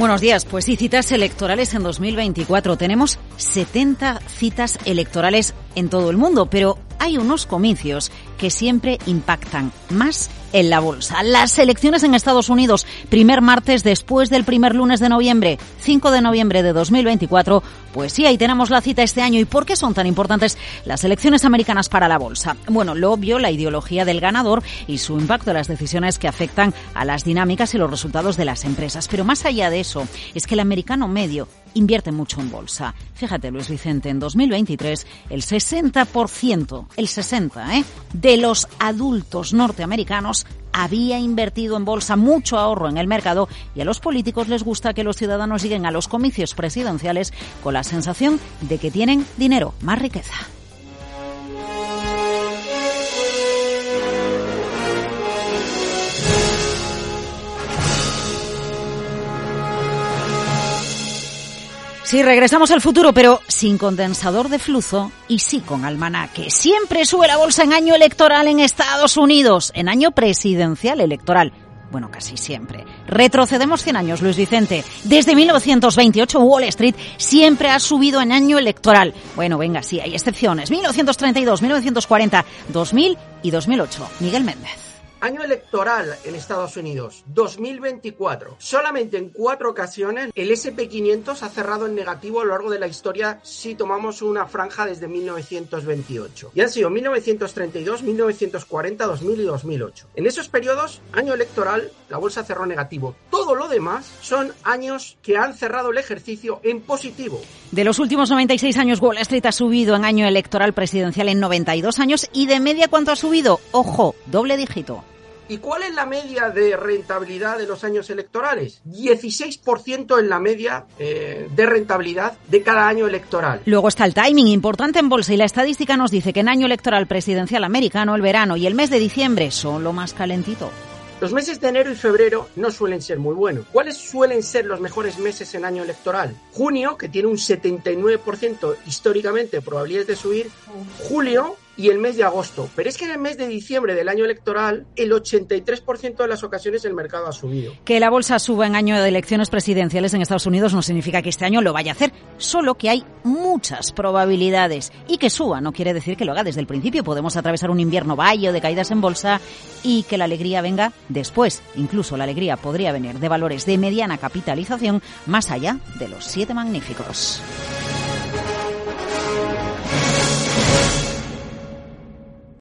Buenos días. Pues sí, citas electorales en 2024. Tenemos 70 citas electorales en todo el mundo, pero hay unos comicios que siempre impactan más en la bolsa. Las elecciones en Estados Unidos, primer martes después del primer lunes de noviembre, 5 de noviembre de 2024. Pues sí, ahí tenemos la cita este año. ¿Y por qué son tan importantes las elecciones americanas para la bolsa? Bueno, lo obvio, la ideología del ganador y su impacto en las decisiones que afectan a las dinámicas y los resultados de las empresas. Pero más allá de eso, es que el americano medio invierte mucho en bolsa. Fíjate, Luis Vicente, en 2023 el 60%, el 60, ¿eh? de los adultos norteamericanos había invertido en bolsa mucho ahorro en el mercado y a los políticos les gusta que los ciudadanos lleguen a los comicios presidenciales con la sensación de que tienen dinero, más riqueza. Sí, regresamos al futuro, pero sin condensador de flujo y sí con almanaque. Siempre sube la bolsa en año electoral en Estados Unidos, en año presidencial electoral. Bueno, casi siempre. Retrocedemos 100 años, Luis Vicente. Desde 1928 Wall Street siempre ha subido en año electoral. Bueno, venga, sí, hay excepciones. 1932, 1940, 2000 y 2008. Miguel Méndez. Año electoral en Estados Unidos, 2024. Solamente en cuatro ocasiones el SP500 ha cerrado en negativo a lo largo de la historia si tomamos una franja desde 1928. Y han sido 1932, 1940, 2000 y 2008. En esos periodos, año electoral, la bolsa cerró negativo. Todo lo demás son años que han cerrado el ejercicio en positivo. De los últimos 96 años, Wall Street ha subido en año electoral presidencial en 92 años y de media, ¿cuánto ha subido? Ojo, doble dígito. ¿Y cuál es la media de rentabilidad de los años electorales? 16% en la media eh, de rentabilidad de cada año electoral. Luego está el timing importante en bolsa y la estadística nos dice que en año electoral presidencial americano el verano y el mes de diciembre son lo más calentito. Los meses de enero y febrero no suelen ser muy buenos. ¿Cuáles suelen ser los mejores meses en año electoral? Junio, que tiene un 79% históricamente de probabilidades de subir. Julio, y el mes de agosto. Pero es que en el mes de diciembre del año electoral, el 83% de las ocasiones el mercado ha subido. Que la bolsa suba en año de elecciones presidenciales en Estados Unidos no significa que este año lo vaya a hacer, solo que hay muchas probabilidades. Y que suba no quiere decir que lo haga desde el principio. Podemos atravesar un invierno valle de caídas en bolsa y que la alegría venga después. Incluso la alegría podría venir de valores de mediana capitalización más allá de los siete magníficos.